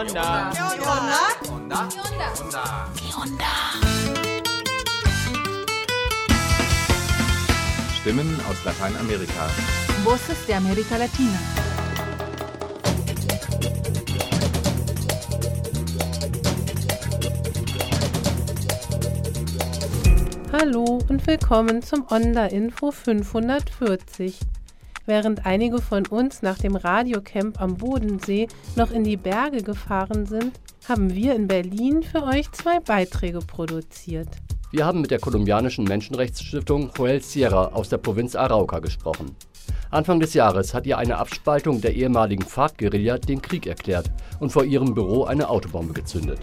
onda? ¿Qué onda? Onda. Onda. Stimmen aus Lateinamerika. Voces de América Latina. Hallo und willkommen zum Onda Info 540. Während einige von uns nach dem Radiocamp am Bodensee noch in die Berge gefahren sind, haben wir in Berlin für euch zwei Beiträge produziert. Wir haben mit der kolumbianischen Menschenrechtsstiftung Joel Sierra aus der Provinz Arauca gesprochen. Anfang des Jahres hat ihr eine Abspaltung der ehemaligen FARC-Guerilla den Krieg erklärt und vor ihrem Büro eine Autobombe gezündet.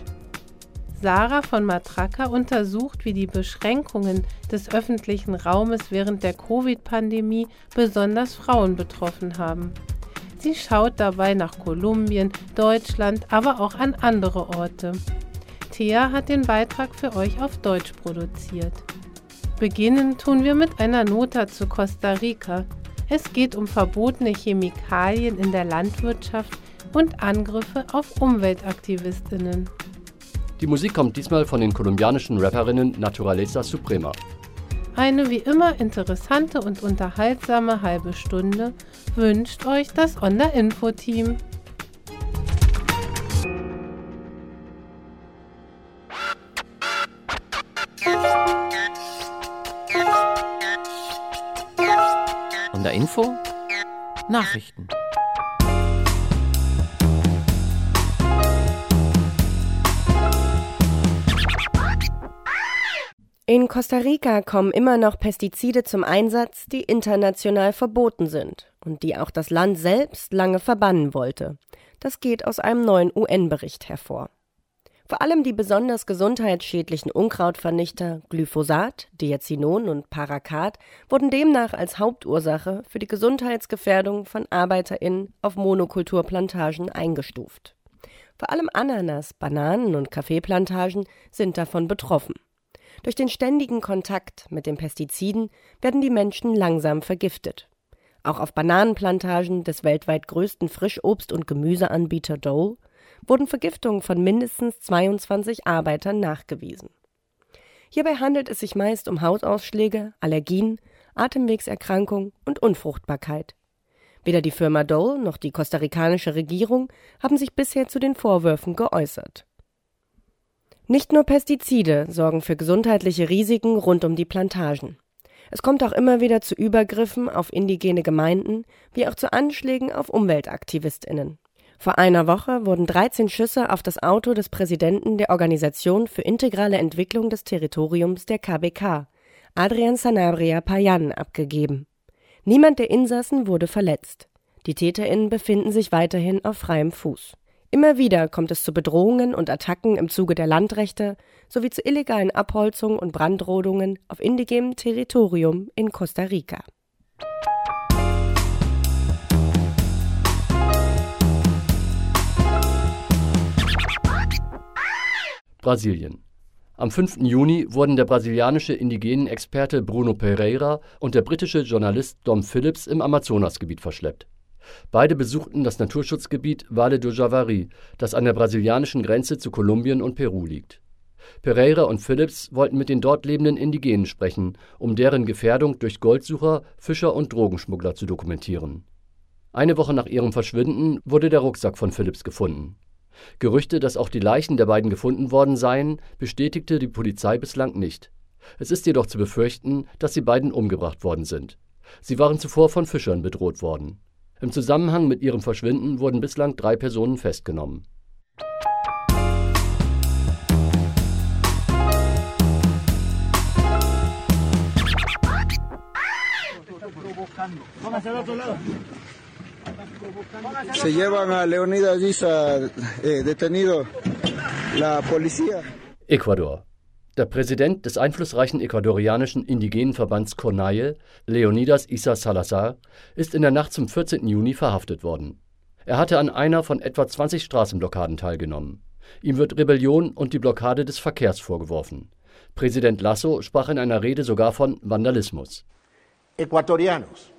Sarah von Matraca untersucht, wie die Beschränkungen des öffentlichen Raumes während der Covid-Pandemie besonders Frauen betroffen haben. Sie schaut dabei nach Kolumbien, Deutschland, aber auch an andere Orte. Thea hat den Beitrag für euch auf Deutsch produziert. Beginnen tun wir mit einer Nota zu Costa Rica. Es geht um verbotene Chemikalien in der Landwirtschaft und Angriffe auf Umweltaktivistinnen. Die Musik kommt diesmal von den kolumbianischen Rapperinnen Naturaleza Suprema. Eine wie immer interessante und unterhaltsame halbe Stunde wünscht euch das Onda Info Team. Onda Info. Nachrichten. In Costa Rica kommen immer noch Pestizide zum Einsatz, die international verboten sind und die auch das Land selbst lange verbannen wollte. Das geht aus einem neuen UN-Bericht hervor. Vor allem die besonders gesundheitsschädlichen Unkrautvernichter Glyphosat, Diazinon und Paraquat wurden demnach als Hauptursache für die Gesundheitsgefährdung von ArbeiterInnen auf Monokulturplantagen eingestuft. Vor allem Ananas, Bananen und Kaffeeplantagen sind davon betroffen. Durch den ständigen Kontakt mit den Pestiziden werden die Menschen langsam vergiftet. Auch auf Bananenplantagen des weltweit größten Frischobst- und Gemüseanbieter Dole wurden Vergiftungen von mindestens 22 Arbeitern nachgewiesen. Hierbei handelt es sich meist um Hautausschläge, Allergien, Atemwegserkrankung und Unfruchtbarkeit. Weder die Firma Dole noch die kostarikanische Regierung haben sich bisher zu den Vorwürfen geäußert. Nicht nur Pestizide sorgen für gesundheitliche Risiken rund um die Plantagen. Es kommt auch immer wieder zu Übergriffen auf indigene Gemeinden, wie auch zu Anschlägen auf Umweltaktivistinnen. Vor einer Woche wurden 13 Schüsse auf das Auto des Präsidenten der Organisation für integrale Entwicklung des Territoriums der KBK, Adrian Sanabria Payan, abgegeben. Niemand der Insassen wurde verletzt. Die TäterInnen befinden sich weiterhin auf freiem Fuß. Immer wieder kommt es zu Bedrohungen und Attacken im Zuge der Landrechte sowie zu illegalen Abholzungen und Brandrodungen auf indigenem Territorium in Costa Rica. Brasilien. Am 5. Juni wurden der brasilianische indigenen Experte Bruno Pereira und der britische Journalist Dom Phillips im Amazonasgebiet verschleppt. Beide besuchten das Naturschutzgebiet Vale do Javari, das an der brasilianischen Grenze zu Kolumbien und Peru liegt. Pereira und Phillips wollten mit den dort lebenden Indigenen sprechen, um deren Gefährdung durch Goldsucher, Fischer und Drogenschmuggler zu dokumentieren. Eine Woche nach ihrem Verschwinden wurde der Rucksack von Phillips gefunden. Gerüchte, dass auch die Leichen der beiden gefunden worden seien, bestätigte die Polizei bislang nicht. Es ist jedoch zu befürchten, dass die beiden umgebracht worden sind. Sie waren zuvor von Fischern bedroht worden. Im Zusammenhang mit ihrem Verschwinden wurden bislang drei Personen festgenommen. Se llevan a Leonidas Issa eh, detenido la policía. Ecuador. Der Präsident des einflussreichen ecuadorianischen indigenen Verbands CONAIE, Leonidas Issa Salazar, ist in der Nacht zum 14. Juni verhaftet worden. Er hatte an einer von etwa 20 Straßenblockaden teilgenommen. Ihm wird Rebellion und die Blockade des Verkehrs vorgeworfen. Präsident Lasso sprach in einer Rede sogar von Vandalismus. Ecuatorianos,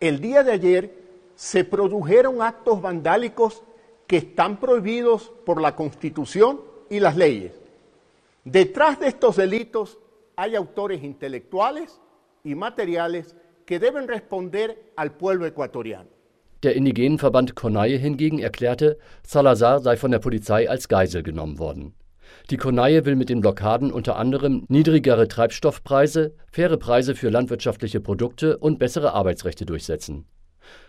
el día de ayer se produjeron actos vandálicos que están prohibidos por la Constitución y las leyes. Detrás de estos delitos hay autores intelectuales y materiales que deben responder al pueblo ecuatoriano. Der Indigenenverband Konaye hingegen erklärte, Salazar sei von der Polizei als Geisel genommen worden. Die Konaye will mit den Blockaden unter anderem niedrigere Treibstoffpreise, faire Preise für landwirtschaftliche Produkte und bessere Arbeitsrechte durchsetzen.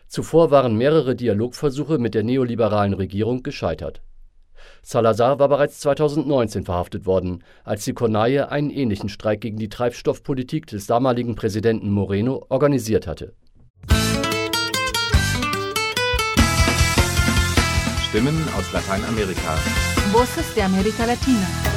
Zuvor waren mehrere Dialogversuche mit der neoliberalen Regierung gescheitert. Salazar war bereits 2019 verhaftet worden, als die Konaye einen ähnlichen Streik gegen die Treibstoffpolitik des damaligen Präsidenten Moreno organisiert hatte. Stimmen aus Lateinamerika. Voces de América Latina.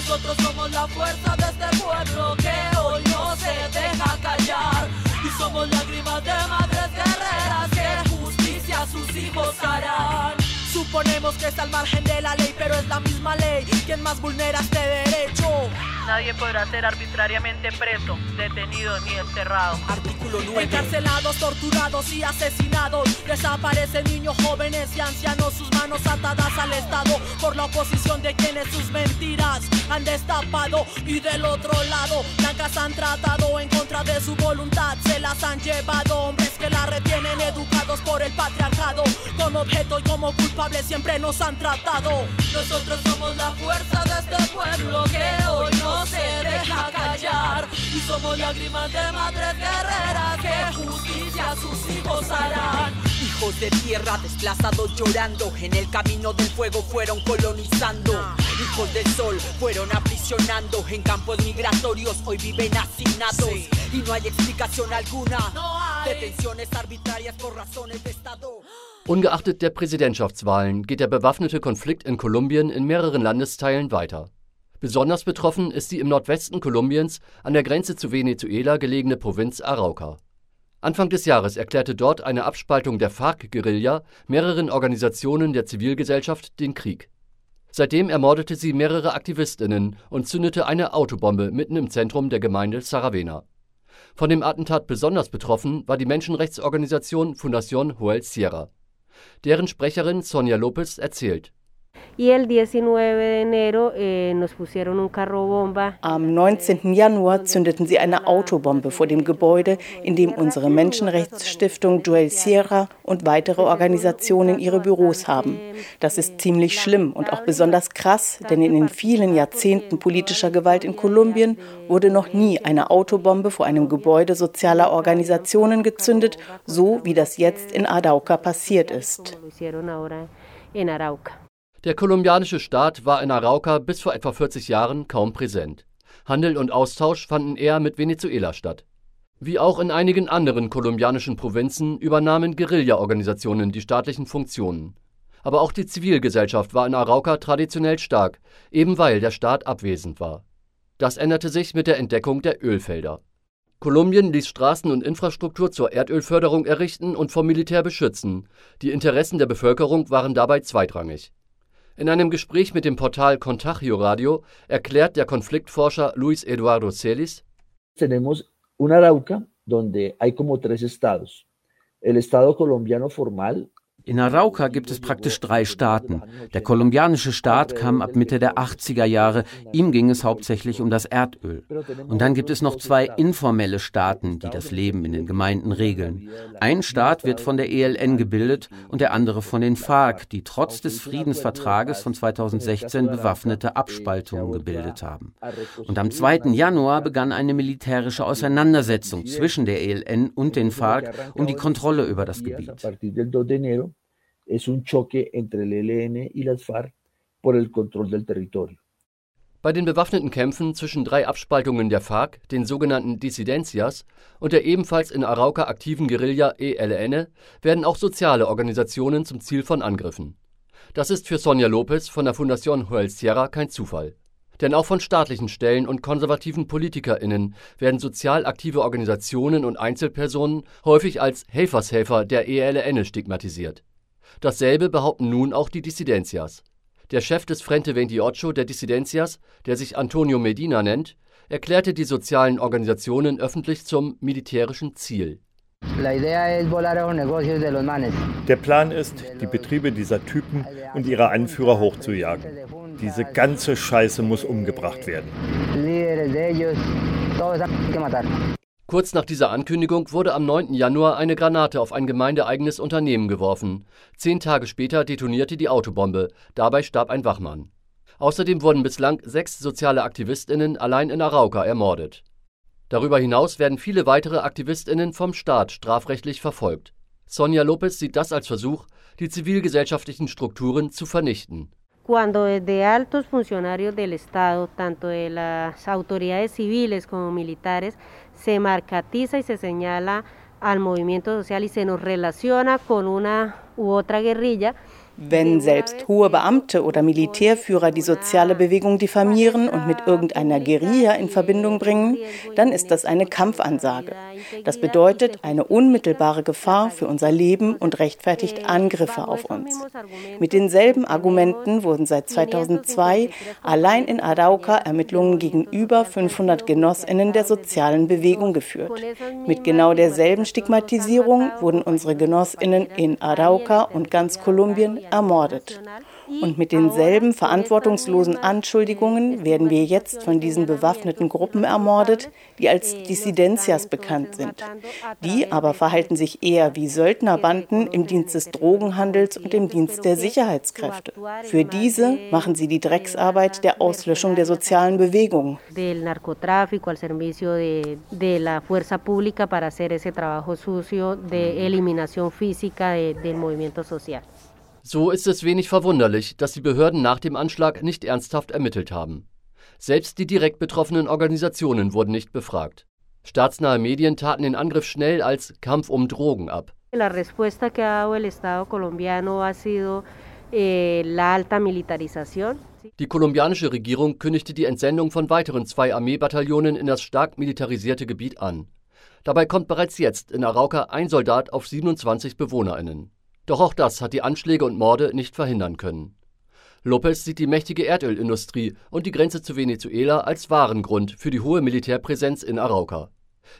Nosotros somos la fuerza de este pueblo que hoy no se deja callar. Y somos lágrimas de madres guerreras que justicia a sus hijos harán. Suponemos que está al margen de la ley, pero es la misma ley quien más vulnera este derecho. Nadie podrá ser arbitrariamente preso, detenido ni encerrado. Artículo 9. Encarcelados, torturados y asesinados. Desaparecen niños, jóvenes y ancianos, sus manos atadas al Estado por la oposición de quienes sus mentiras han destapado. Y del otro lado, blancas han tratado en contra de su voluntad. Se las han llevado hombres que la retienen educados por el patriarcado. Como objeto y como siempre nos han tratado. Nosotros somos la fuerza de este pueblo que hoy no se deja callar. Y somos lágrimas de madres guerreras que justicia a sus hijos harán. Hijos de tierra desplazados llorando, en el camino del fuego fueron colonizando. Hijos del sol fueron aprisionando, en campos migratorios hoy viven asignados. Y no hay explicación alguna. Detenciones arbitrarias por razones de Estado. Ungeachtet der Präsidentschaftswahlen geht der bewaffnete Konflikt in Kolumbien in mehreren Landesteilen weiter. Besonders betroffen ist die im Nordwesten Kolumbiens an der Grenze zu Venezuela gelegene Provinz Arauca. Anfang des Jahres erklärte dort eine Abspaltung der FARC-Guerilla mehreren Organisationen der Zivilgesellschaft den Krieg. Seitdem ermordete sie mehrere Aktivistinnen und zündete eine Autobombe mitten im Zentrum der Gemeinde Saravena. Von dem Attentat besonders betroffen war die Menschenrechtsorganisation Fundación Joel Sierra. Deren Sprecherin Sonja Lopez erzählt. Am 19. Januar zündeten sie eine Autobombe vor dem Gebäude, in dem unsere Menschenrechtsstiftung Joel Sierra und weitere Organisationen ihre Büros haben. Das ist ziemlich schlimm und auch besonders krass, denn in den vielen Jahrzehnten politischer Gewalt in Kolumbien wurde noch nie eine Autobombe vor einem Gebäude sozialer Organisationen gezündet, so wie das jetzt in Arauca passiert ist. Der kolumbianische Staat war in Arauca bis vor etwa 40 Jahren kaum präsent. Handel und Austausch fanden eher mit Venezuela statt. Wie auch in einigen anderen kolumbianischen Provinzen übernahmen Guerilla-Organisationen die staatlichen Funktionen. Aber auch die Zivilgesellschaft war in Arauca traditionell stark, eben weil der Staat abwesend war. Das änderte sich mit der Entdeckung der Ölfelder. Kolumbien ließ Straßen und Infrastruktur zur Erdölförderung errichten und vom Militär beschützen. Die Interessen der Bevölkerung waren dabei zweitrangig. In einem Gespräch mit dem Portal Contagio Radio erklärt der Konfliktforscher Luis Eduardo Celis: Tenemos un Arauca donde hay como tres estados. El estado colombiano formal, in Arauca gibt es praktisch drei Staaten. Der kolumbianische Staat kam ab Mitte der 80er Jahre. Ihm ging es hauptsächlich um das Erdöl. Und dann gibt es noch zwei informelle Staaten, die das Leben in den Gemeinden regeln. Ein Staat wird von der ELN gebildet und der andere von den FARC, die trotz des Friedensvertrages von 2016 bewaffnete Abspaltungen gebildet haben. Und am 2. Januar begann eine militärische Auseinandersetzung zwischen der ELN und den FARC um die Kontrolle über das Gebiet es un choque entre el ELN y las FARC por el control del territorio. Bei den bewaffneten Kämpfen zwischen drei Abspaltungen der FARC, den sogenannten Dissidencias, und der ebenfalls in Arauca aktiven Guerilla ELN werden auch soziale Organisationen zum Ziel von Angriffen. Das ist für Sonja Lopez von der Fundación Joel Sierra kein Zufall. Denn auch von staatlichen Stellen und konservativen PolitikerInnen werden sozial aktive Organisationen und Einzelpersonen häufig als Helfershelfer der ELN stigmatisiert. Dasselbe behaupten nun auch die Dissidencias. Der Chef des Frente 28 der Dissidencias, der sich Antonio Medina nennt, erklärte die sozialen Organisationen öffentlich zum militärischen Ziel. Der Plan ist, die Betriebe dieser Typen und ihre Anführer hochzujagen. Diese ganze Scheiße muss umgebracht werden. Kurz nach dieser Ankündigung wurde am 9. Januar eine Granate auf ein gemeindeeigenes Unternehmen geworfen. Zehn Tage später detonierte die Autobombe. Dabei starb ein Wachmann. Außerdem wurden bislang sechs soziale AktivistInnen allein in Arauca ermordet. Darüber hinaus werden viele weitere AktivistInnen vom Staat strafrechtlich verfolgt. Sonja Lopez sieht das als Versuch, die zivilgesellschaftlichen Strukturen zu vernichten. cuando desde se marcatiza y se señala al movimiento social y se nos relaciona con una u otra guerrilla, Wenn selbst hohe Beamte oder Militärführer die soziale Bewegung diffamieren und mit irgendeiner Guerilla in Verbindung bringen, dann ist das eine Kampfansage. Das bedeutet eine unmittelbare Gefahr für unser Leben und rechtfertigt Angriffe auf uns. Mit denselben Argumenten wurden seit 2002 allein in Arauca Ermittlungen gegen über 500 Genossinnen der sozialen Bewegung geführt. Mit genau derselben Stigmatisierung wurden unsere Genossinnen in Arauca und ganz Kolumbien ermordet. Und mit denselben verantwortungslosen Anschuldigungen werden wir jetzt von diesen bewaffneten Gruppen ermordet, die als Dissidencias bekannt sind. Die aber verhalten sich eher wie Söldnerbanden im Dienst des Drogenhandels und im Dienst der Sicherheitskräfte. Für diese machen sie die Drecksarbeit der Auslöschung der sozialen Bewegung. para hacer de- del movimiento social. So ist es wenig verwunderlich, dass die Behörden nach dem Anschlag nicht ernsthaft ermittelt haben. Selbst die direkt betroffenen Organisationen wurden nicht befragt. Staatsnahe Medien taten den Angriff schnell als Kampf um Drogen ab. Eh. Die kolumbianische Regierung kündigte die Entsendung von weiteren zwei Armeebataillonen in das stark militarisierte Gebiet an. Dabei kommt bereits jetzt in Arauca ein Soldat auf 27 BewohnerInnen. Doch auch das hat die Anschläge und Morde nicht verhindern können. Lopez sieht die mächtige Erdölindustrie und die Grenze zu Venezuela als wahren Grund für die hohe Militärpräsenz in Arauca.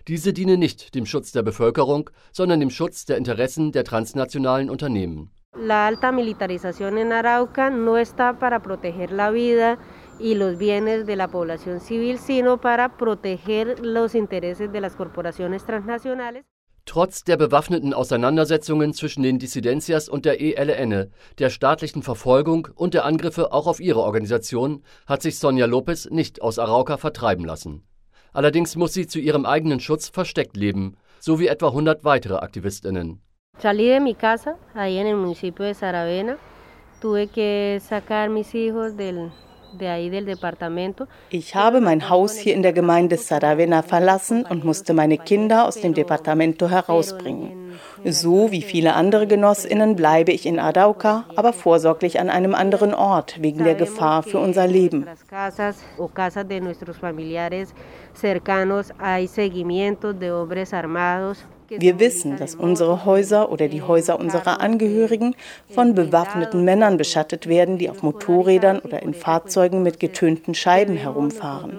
Diese dienen nicht dem Schutz der Bevölkerung, sondern dem Schutz der Interessen der transnationalen Unternehmen. La alta militarización en Arauca no está para proteger la vida y los bienes de la población civil, sino para proteger los intereses de las corporaciones transnacionales. Trotz der bewaffneten Auseinandersetzungen zwischen den Dissidencias und der ELN, der staatlichen Verfolgung und der Angriffe auch auf ihre Organisation hat sich Sonja Lopez nicht aus Arauca vertreiben lassen. Allerdings muss sie zu ihrem eigenen Schutz versteckt leben, so wie etwa 100 weitere Aktivistinnen. Salí de mi casa, ahí en el municipio de Saravena. Tuve que sacar mis hijos del, Ich habe mein Haus hier in der Gemeinde Saravena verlassen und musste meine Kinder aus dem Departamento herausbringen. So wie viele andere Genossinnen bleibe ich in Arauca, aber vorsorglich an einem anderen Ort wegen der Gefahr für unser Leben. Wir wissen, dass unsere Häuser oder die Häuser unserer Angehörigen von bewaffneten Männern beschattet werden, die auf Motorrädern oder in Fahrzeugen mit getönten Scheiben herumfahren.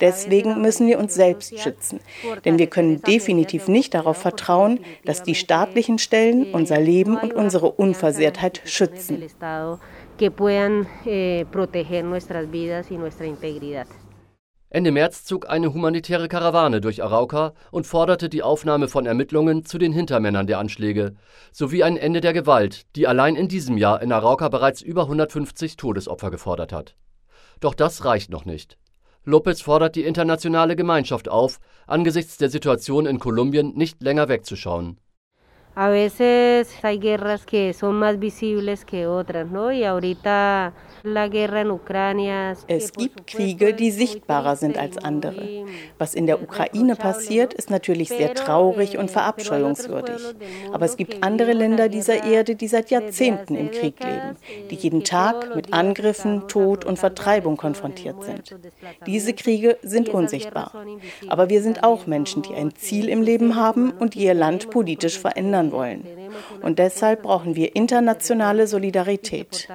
Deswegen müssen wir uns selbst schützen, denn wir können definitiv nicht darauf vertrauen, dass die staatlichen Stellen unser Leben und unsere Unversehrtheit schützen. Ende März zog eine humanitäre Karawane durch Arauca und forderte die Aufnahme von Ermittlungen zu den Hintermännern der Anschläge sowie ein Ende der Gewalt, die allein in diesem Jahr in Arauca bereits über 150 Todesopfer gefordert hat. Doch das reicht noch nicht. Lopez fordert die internationale Gemeinschaft auf, angesichts der Situation in Kolumbien nicht länger wegzuschauen. A veces hay guerras que son más visibles que otras, ¿no? Y ahorita la guerra en Ucrania. Es gibt Kriege, die sichtbarer sind als andere. Was in der Ukraine passiert, ist natürlich sehr traurig und verabscheuungswürdig. Aber es gibt andere Länder dieser Erde, die seit Jahrzehnten im Krieg leben, die jeden Tag mit Angriffen, Tod und Vertreibung konfrontiert sind. Diese Kriege sind unsichtbar. Aber wir sind auch Menschen, die ein Ziel im Leben haben und ihr Land politisch verändern ändern wollen. Und deshalb brauchen wir internationale Solidarität.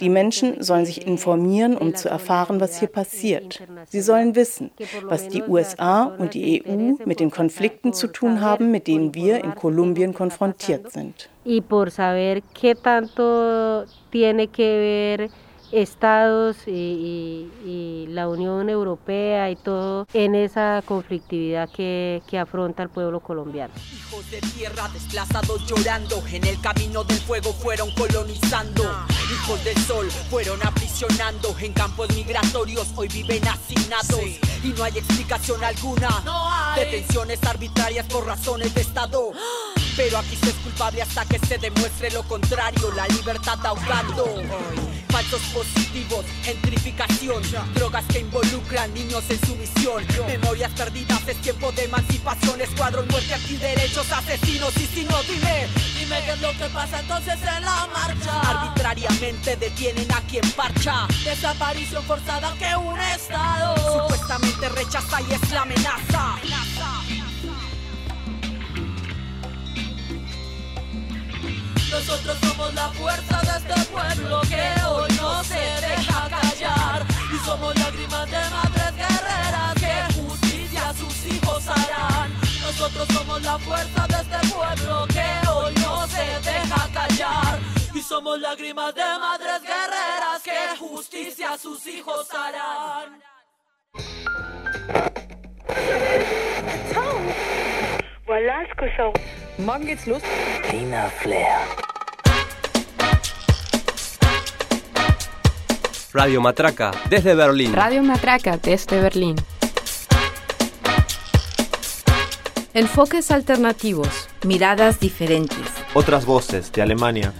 Die Menschen sollen sich informieren, um zu erfahren, was hier passiert. Sie sollen wissen, was die USA und die EU mit den Konflikten zu tun haben, mit denen wir in Kolumbien konfrontiert sind. Y por saber qué tanto tiene que ver estados y, y, y, la Unión Europea y todo en esa conflictividad que, que, afronta el pueblo colombiano. Hijos de tierra desplazados llorando, en el camino del fuego fueron colonizando. Hijos del sol fueron aprisionando, en campos migratorios hoy viven hacinados. Sí. Y no hay explicación alguna, no hay. detenciones arbitrarias por razones de Estado. Pero aquí se es culpable hasta que se demuestre lo contrario, la libertad ahogando. Falsos positivos, gentrificación, drogas que involucran niños en su misión, memorias perdidas, es tiempo de emancipación, escuadrón, muerte aquí, derechos, asesinos y si no, dime, dime qué es lo que pasa entonces en la marcha. Arbitrariamente detienen a quien parcha, desaparición forzada que un estado supuestamente rechaza y es la amenaza. Nosotros somos la fuerza de este pueblo que hoy no se deja callar. Y somos lágrimas de madres guerreras que justicia a sus hijos harán. Nosotros somos la fuerza de este pueblo que hoy no se deja callar. Y somos lágrimas de madres guerreras que justicia sus hijos harán. Que ça. Morgen geht's los. Tina Flair. Radio Matraca, desde Berlín. Radio Matraca, desde Berlín. Enfoques alternativos. Miradas diferentes. Otras voces de Alemania.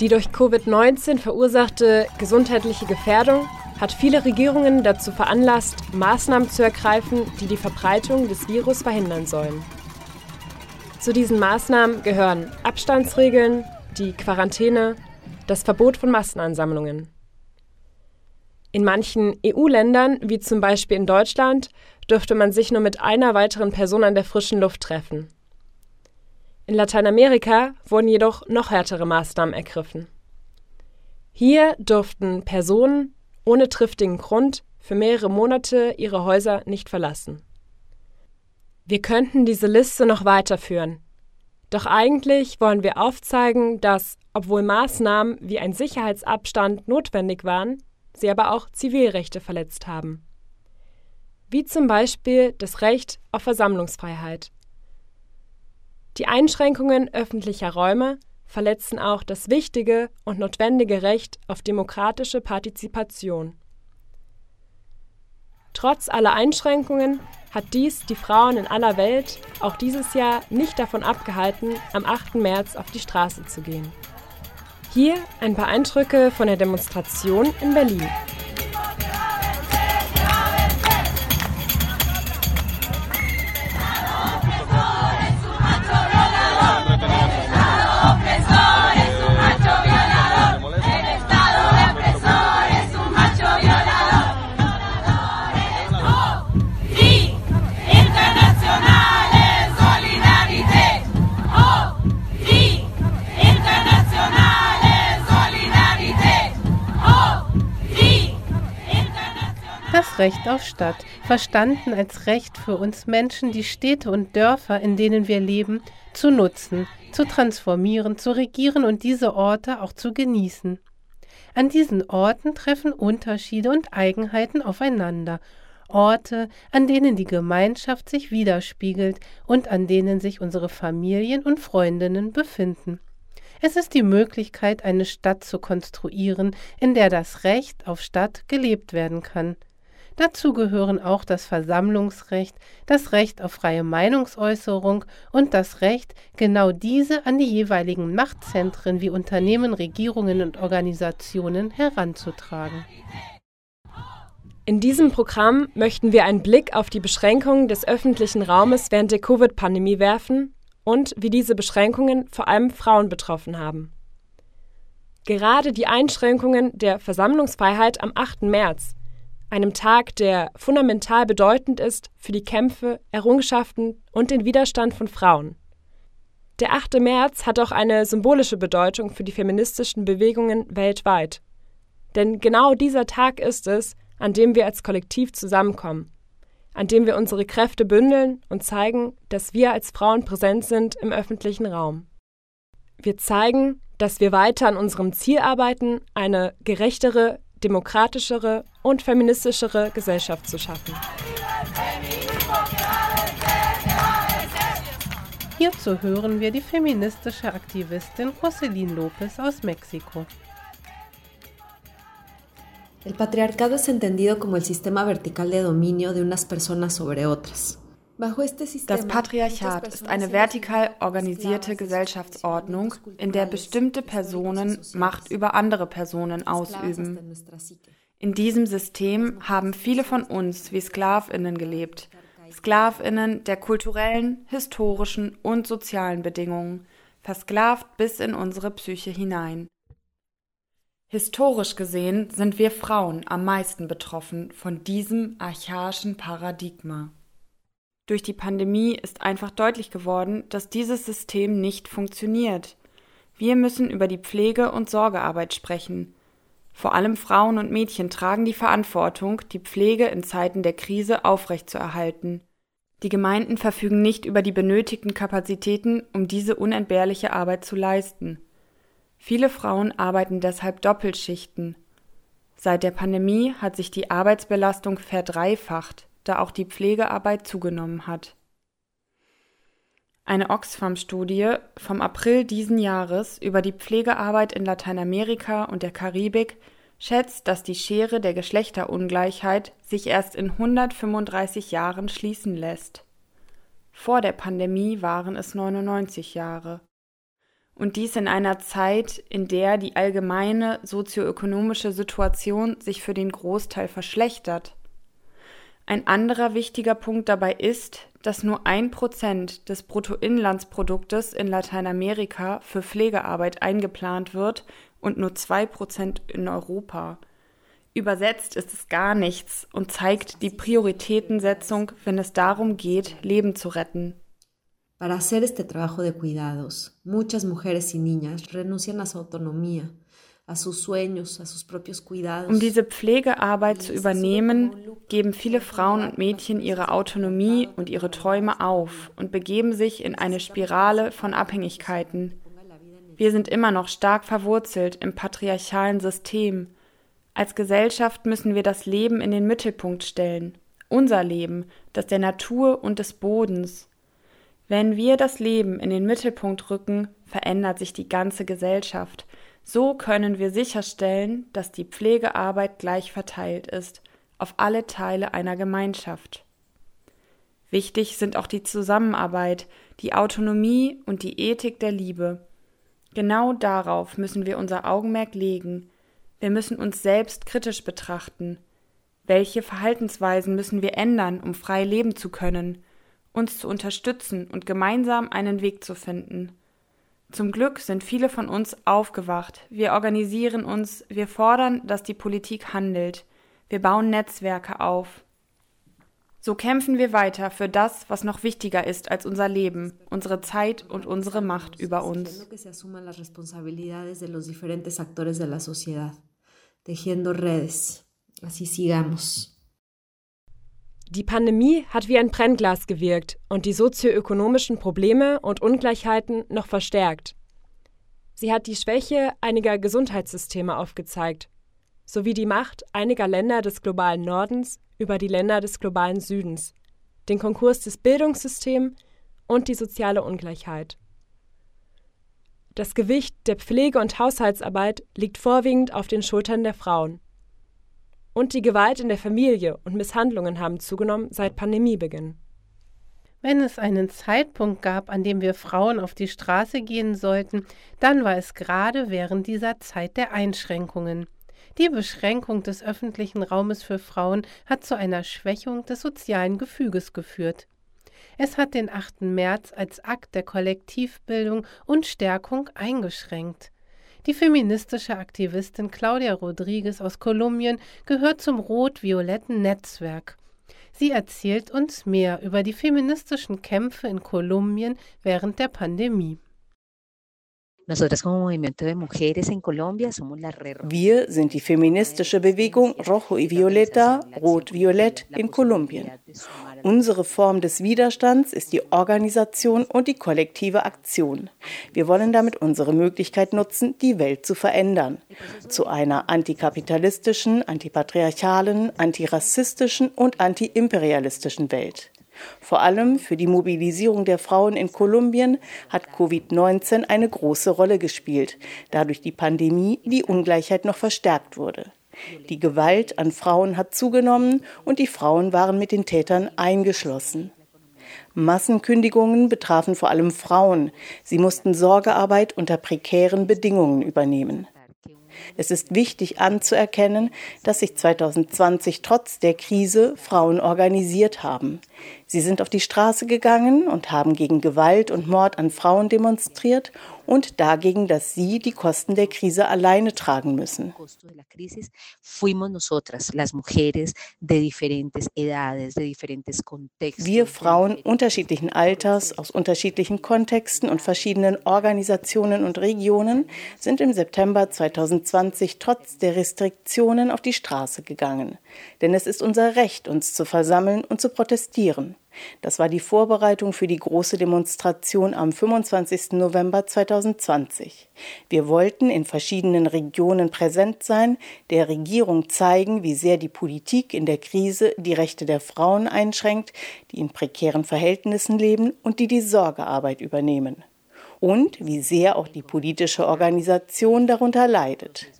Die durch Covid-19 verursachte gesundheitliche Gefährdung hat viele Regierungen dazu veranlasst, Maßnahmen zu ergreifen, die die Verbreitung des Virus verhindern sollen. Zu diesen Maßnahmen gehören Abstandsregeln, die Quarantäne, das Verbot von Massenansammlungen. In manchen EU-Ländern, wie zum Beispiel in Deutschland, dürfte man sich nur mit einer weiteren Person an der frischen Luft treffen. In Lateinamerika wurden jedoch noch härtere Maßnahmen ergriffen. Hier durften Personen ohne triftigen Grund für mehrere Monate ihre Häuser nicht verlassen. Wir könnten diese Liste noch weiterführen. Doch eigentlich wollen wir aufzeigen, dass, obwohl Maßnahmen wie ein Sicherheitsabstand notwendig waren, sie aber auch Zivilrechte verletzt haben. Wie zum Beispiel das Recht auf Versammlungsfreiheit. Die Einschränkungen öffentlicher Räume verletzen auch das wichtige und notwendige Recht auf demokratische Partizipation. Trotz aller Einschränkungen hat dies die Frauen in aller Welt auch dieses Jahr nicht davon abgehalten, am 8. März auf die Straße zu gehen. Hier ein paar Eindrücke von der Demonstration in Berlin. Recht auf Stadt, verstanden als Recht für uns Menschen, die Städte und Dörfer, in denen wir leben, zu nutzen, zu transformieren, zu regieren und diese Orte auch zu genießen. An diesen Orten treffen Unterschiede und Eigenheiten aufeinander, Orte, an denen die Gemeinschaft sich widerspiegelt und an denen sich unsere Familien und Freundinnen befinden. Es ist die Möglichkeit, eine Stadt zu konstruieren, in der das Recht auf Stadt gelebt werden kann. Dazu gehören auch das Versammlungsrecht, das Recht auf freie Meinungsäußerung und das Recht, genau diese an die jeweiligen Machtzentren wie Unternehmen, Regierungen und Organisationen heranzutragen. In diesem Programm möchten wir einen Blick auf die Beschränkungen des öffentlichen Raumes während der Covid-Pandemie werfen und wie diese Beschränkungen vor allem Frauen betroffen haben. Gerade die Einschränkungen der Versammlungsfreiheit am 8. März, einem Tag, der fundamental bedeutend ist für die Kämpfe, Errungenschaften und den Widerstand von Frauen. Der 8. März hat auch eine symbolische Bedeutung für die feministischen Bewegungen weltweit. Denn genau dieser Tag ist es, an dem wir als Kollektiv zusammenkommen, an dem wir unsere Kräfte bündeln und zeigen, dass wir als Frauen präsent sind im öffentlichen Raum. Wir zeigen, dass wir weiter an unserem Ziel arbeiten, eine gerechtere, demokratischere und feministischere Gesellschaft zu schaffen. Hierzu hören wir die feministische Aktivistin Jocelyn Lopez aus Mexiko. El patriarcado es entendido como el sistema vertical de dominio de unas personas sobre otras. Das Patriarchat ist eine vertikal organisierte Gesellschaftsordnung, in der bestimmte Personen Macht über andere Personen ausüben. In diesem System haben viele von uns wie Sklavinnen gelebt, Sklavinnen der kulturellen, historischen und sozialen Bedingungen, versklavt bis in unsere Psyche hinein. Historisch gesehen sind wir Frauen am meisten betroffen von diesem archaischen Paradigma. Durch die Pandemie ist einfach deutlich geworden, dass dieses System nicht funktioniert. Wir müssen über die Pflege- und Sorgearbeit sprechen. Vor allem Frauen und Mädchen tragen die Verantwortung, die Pflege in Zeiten der Krise aufrechtzuerhalten. Die Gemeinden verfügen nicht über die benötigten Kapazitäten, um diese unentbehrliche Arbeit zu leisten. Viele Frauen arbeiten deshalb Doppelschichten. Seit der Pandemie hat sich die Arbeitsbelastung verdreifacht da auch die Pflegearbeit zugenommen hat. Eine Oxfam-Studie vom April diesen Jahres über die Pflegearbeit in Lateinamerika und der Karibik schätzt, dass die Schere der Geschlechterungleichheit sich erst in 135 Jahren schließen lässt. Vor der Pandemie waren es 99 Jahre. Und dies in einer Zeit, in der die allgemeine sozioökonomische Situation sich für den Großteil verschlechtert. Ein anderer wichtiger Punkt dabei ist, dass nur ein Prozent des Bruttoinlandsproduktes in Lateinamerika für Pflegearbeit eingeplant wird und nur zwei Prozent in Europa. Übersetzt ist es gar nichts und zeigt die Prioritätensetzung, wenn es darum geht, Leben zu retten. Para hacer este trabajo de cuidados, muchas mujeres y niñas renuncian a su autonomía, um diese Pflegearbeit zu übernehmen, geben viele Frauen und Mädchen ihre Autonomie und ihre Träume auf und begeben sich in eine Spirale von Abhängigkeiten. Wir sind immer noch stark verwurzelt im patriarchalen System. Als Gesellschaft müssen wir das Leben in den Mittelpunkt stellen. Unser Leben, das der Natur und des Bodens. Wenn wir das Leben in den Mittelpunkt rücken, verändert sich die ganze Gesellschaft. So können wir sicherstellen, dass die Pflegearbeit gleich verteilt ist auf alle Teile einer Gemeinschaft. Wichtig sind auch die Zusammenarbeit, die Autonomie und die Ethik der Liebe. Genau darauf müssen wir unser Augenmerk legen. Wir müssen uns selbst kritisch betrachten. Welche Verhaltensweisen müssen wir ändern, um frei leben zu können, uns zu unterstützen und gemeinsam einen Weg zu finden? Zum Glück sind viele von uns aufgewacht. Wir organisieren uns, wir fordern, dass die Politik handelt. Wir bauen Netzwerke auf. So kämpfen wir weiter für das, was noch wichtiger ist als unser Leben, unsere Zeit und unsere Macht über uns. Die Pandemie hat wie ein Brennglas gewirkt und die sozioökonomischen Probleme und Ungleichheiten noch verstärkt. Sie hat die Schwäche einiger Gesundheitssysteme aufgezeigt, sowie die Macht einiger Länder des globalen Nordens über die Länder des globalen Südens, den Konkurs des Bildungssystems und die soziale Ungleichheit. Das Gewicht der Pflege- und Haushaltsarbeit liegt vorwiegend auf den Schultern der Frauen und die Gewalt in der Familie und Misshandlungen haben zugenommen seit Pandemiebeginn. Wenn es einen Zeitpunkt gab, an dem wir Frauen auf die Straße gehen sollten, dann war es gerade während dieser Zeit der Einschränkungen. Die Beschränkung des öffentlichen Raumes für Frauen hat zu einer Schwächung des sozialen Gefüges geführt. Es hat den 8. März als Akt der Kollektivbildung und Stärkung eingeschränkt. Die feministische Aktivistin Claudia Rodriguez aus Kolumbien gehört zum rot-violetten Netzwerk. Sie erzählt uns mehr über die feministischen Kämpfe in Kolumbien während der Pandemie. Wir sind die feministische Bewegung Rojo y Violeta, Rot-Violett in Kolumbien. Unsere Form des Widerstands ist die Organisation und die kollektive Aktion. Wir wollen damit unsere Möglichkeit nutzen, die Welt zu verändern. Zu einer antikapitalistischen, antipatriarchalen, antirassistischen und antiimperialistischen Welt. Vor allem für die Mobilisierung der Frauen in Kolumbien hat Covid-19 eine große Rolle gespielt, da durch die Pandemie die Ungleichheit noch verstärkt wurde. Die Gewalt an Frauen hat zugenommen und die Frauen waren mit den Tätern eingeschlossen. Massenkündigungen betrafen vor allem Frauen. Sie mussten Sorgearbeit unter prekären Bedingungen übernehmen. Es ist wichtig anzuerkennen, dass sich 2020 trotz der Krise Frauen organisiert haben. Sie sind auf die Straße gegangen und haben gegen Gewalt und Mord an Frauen demonstriert und dagegen, dass sie die Kosten der Krise alleine tragen müssen. Wir Frauen unterschiedlichen Alters, aus unterschiedlichen Kontexten und verschiedenen Organisationen und Regionen sind im September 2020 trotz der Restriktionen auf die Straße gegangen. Denn es ist unser Recht, uns zu versammeln und zu protestieren. Das war die Vorbereitung für die große Demonstration am 25. November 2020. Wir wollten in verschiedenen Regionen präsent sein, der Regierung zeigen, wie sehr die Politik in der Krise die Rechte der Frauen einschränkt, die in prekären Verhältnissen leben und die die Sorgearbeit übernehmen. Und wie sehr auch die politische Organisation darunter leidet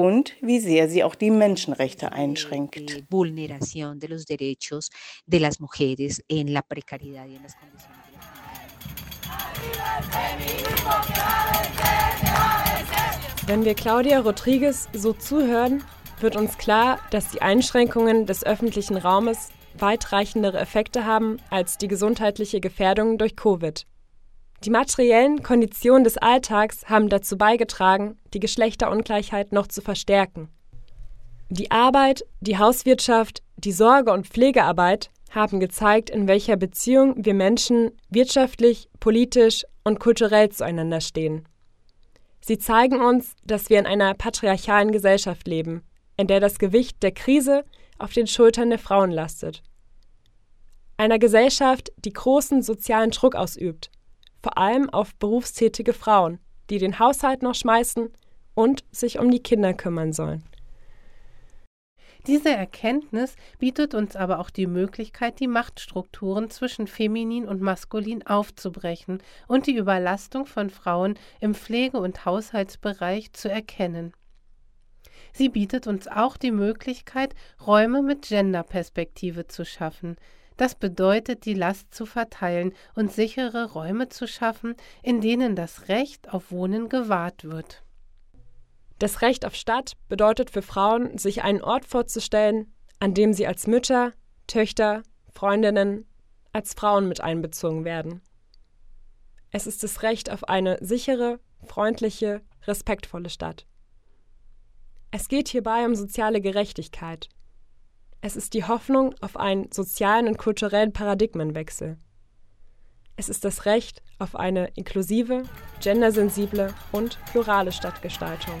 und wie sehr sie auch die Menschenrechte einschränkt. Wenn wir Claudia Rodriguez so zuhören, wird uns klar, dass die Einschränkungen des öffentlichen Raumes weitreichendere Effekte haben als die gesundheitliche Gefährdung durch Covid. Die materiellen Konditionen des Alltags haben dazu beigetragen, die Geschlechterungleichheit noch zu verstärken. Die Arbeit, die Hauswirtschaft, die Sorge- und Pflegearbeit haben gezeigt, in welcher Beziehung wir Menschen wirtschaftlich, politisch und kulturell zueinander stehen. Sie zeigen uns, dass wir in einer patriarchalen Gesellschaft leben, in der das Gewicht der Krise auf den Schultern der Frauen lastet. Einer Gesellschaft, die großen sozialen Druck ausübt vor allem auf berufstätige Frauen, die den Haushalt noch schmeißen und sich um die Kinder kümmern sollen. Diese Erkenntnis bietet uns aber auch die Möglichkeit, die Machtstrukturen zwischen feminin und maskulin aufzubrechen und die Überlastung von Frauen im Pflege- und Haushaltsbereich zu erkennen. Sie bietet uns auch die Möglichkeit, Räume mit Genderperspektive zu schaffen, das bedeutet, die Last zu verteilen und sichere Räume zu schaffen, in denen das Recht auf Wohnen gewahrt wird. Das Recht auf Stadt bedeutet für Frauen, sich einen Ort vorzustellen, an dem sie als Mütter, Töchter, Freundinnen, als Frauen mit einbezogen werden. Es ist das Recht auf eine sichere, freundliche, respektvolle Stadt. Es geht hierbei um soziale Gerechtigkeit, es ist die Hoffnung auf einen sozialen und kulturellen Paradigmenwechsel. Es ist das Recht auf eine inklusive, gendersensible und plurale Stadtgestaltung.